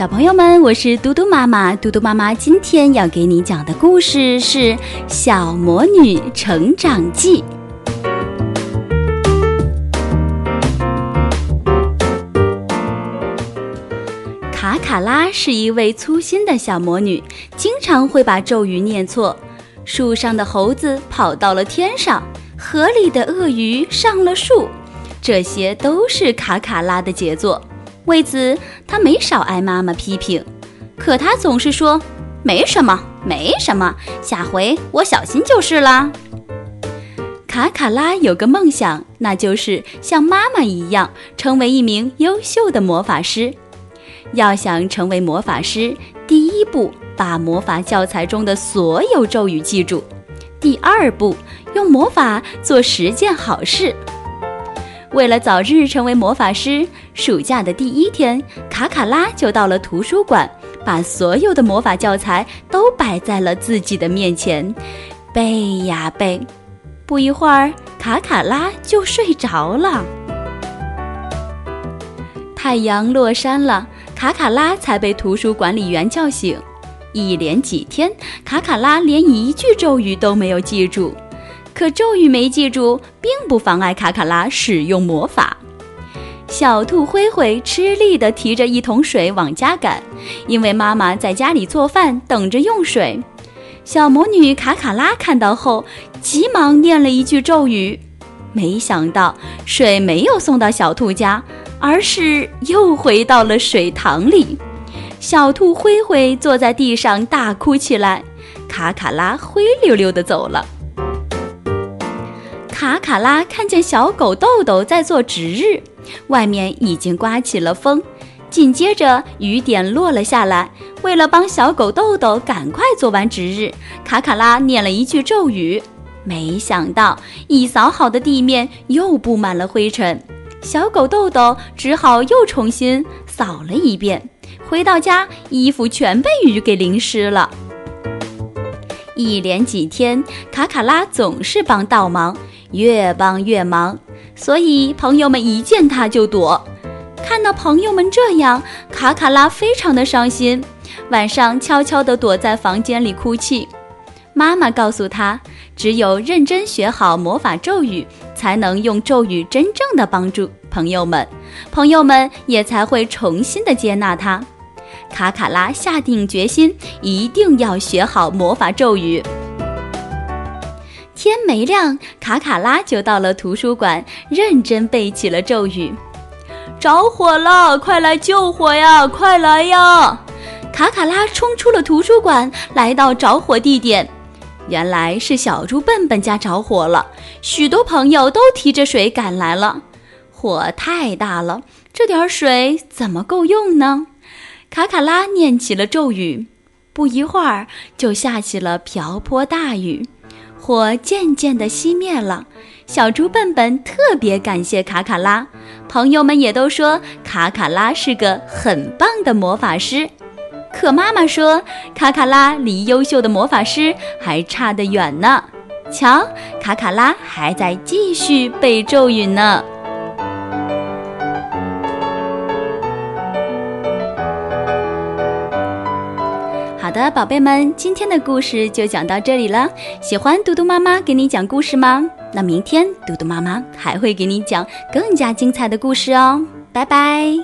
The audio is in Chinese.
小朋友们，我是嘟嘟妈妈。嘟嘟妈妈今天要给你讲的故事是《小魔女成长记》。卡卡拉是一位粗心的小魔女，经常会把咒语念错。树上的猴子跑到了天上，河里的鳄鱼上了树，这些都是卡卡拉的杰作。为此，他没少挨妈妈批评，可他总是说：“没什么，没什么，下回我小心就是啦。”卡卡拉有个梦想，那就是像妈妈一样，成为一名优秀的魔法师。要想成为魔法师，第一步，把魔法教材中的所有咒语记住；第二步，用魔法做十件好事。为了早日成为魔法师，暑假的第一天，卡卡拉就到了图书馆，把所有的魔法教材都摆在了自己的面前，背呀背。不一会儿，卡卡拉就睡着了。太阳落山了，卡卡拉才被图书管理员叫醒。一连几天，卡卡拉连一句咒语都没有记住。可咒语没记住，并不妨碍卡卡拉使用魔法。小兔灰灰吃力地提着一桶水往家赶，因为妈妈在家里做饭，等着用水。小魔女卡卡拉看到后，急忙念了一句咒语，没想到水没有送到小兔家，而是又回到了水塘里。小兔灰灰坐在地上大哭起来，卡卡拉灰溜溜地走了。卡卡拉看见小狗豆豆在做值日，外面已经刮起了风，紧接着雨点落了下来。为了帮小狗豆豆赶快做完值日，卡卡拉念了一句咒语，没想到一扫好的地面又布满了灰尘，小狗豆豆只好又重新扫了一遍。回到家，衣服全被雨给淋湿了。一连几天，卡卡拉总是帮倒忙。越帮越忙，所以朋友们一见他就躲。看到朋友们这样，卡卡拉非常的伤心，晚上悄悄地躲在房间里哭泣。妈妈告诉他，只有认真学好魔法咒语，才能用咒语真正的帮助朋友们，朋友们也才会重新的接纳他。卡卡拉下定决心，一定要学好魔法咒语。天没亮，卡卡拉就到了图书馆，认真背起了咒语。着火了，快来救火呀！快来呀！卡卡拉冲出了图书馆，来到着火地点。原来是小猪笨笨家着火了，许多朋友都提着水赶来了。火太大了，这点水怎么够用呢？卡卡拉念起了咒语，不一会儿就下起了瓢泼大雨。火渐渐地熄灭了，小猪笨笨特别感谢卡卡拉，朋友们也都说卡卡拉是个很棒的魔法师。可妈妈说，卡卡拉离优秀的魔法师还差得远呢。瞧，卡卡拉还在继续背咒语呢。好的宝贝们今天的故事就讲到这里了喜欢嘟嘟妈妈给你讲故事吗？那明天嘟嘟妈妈还会给你讲更加精彩的故事哦拜拜。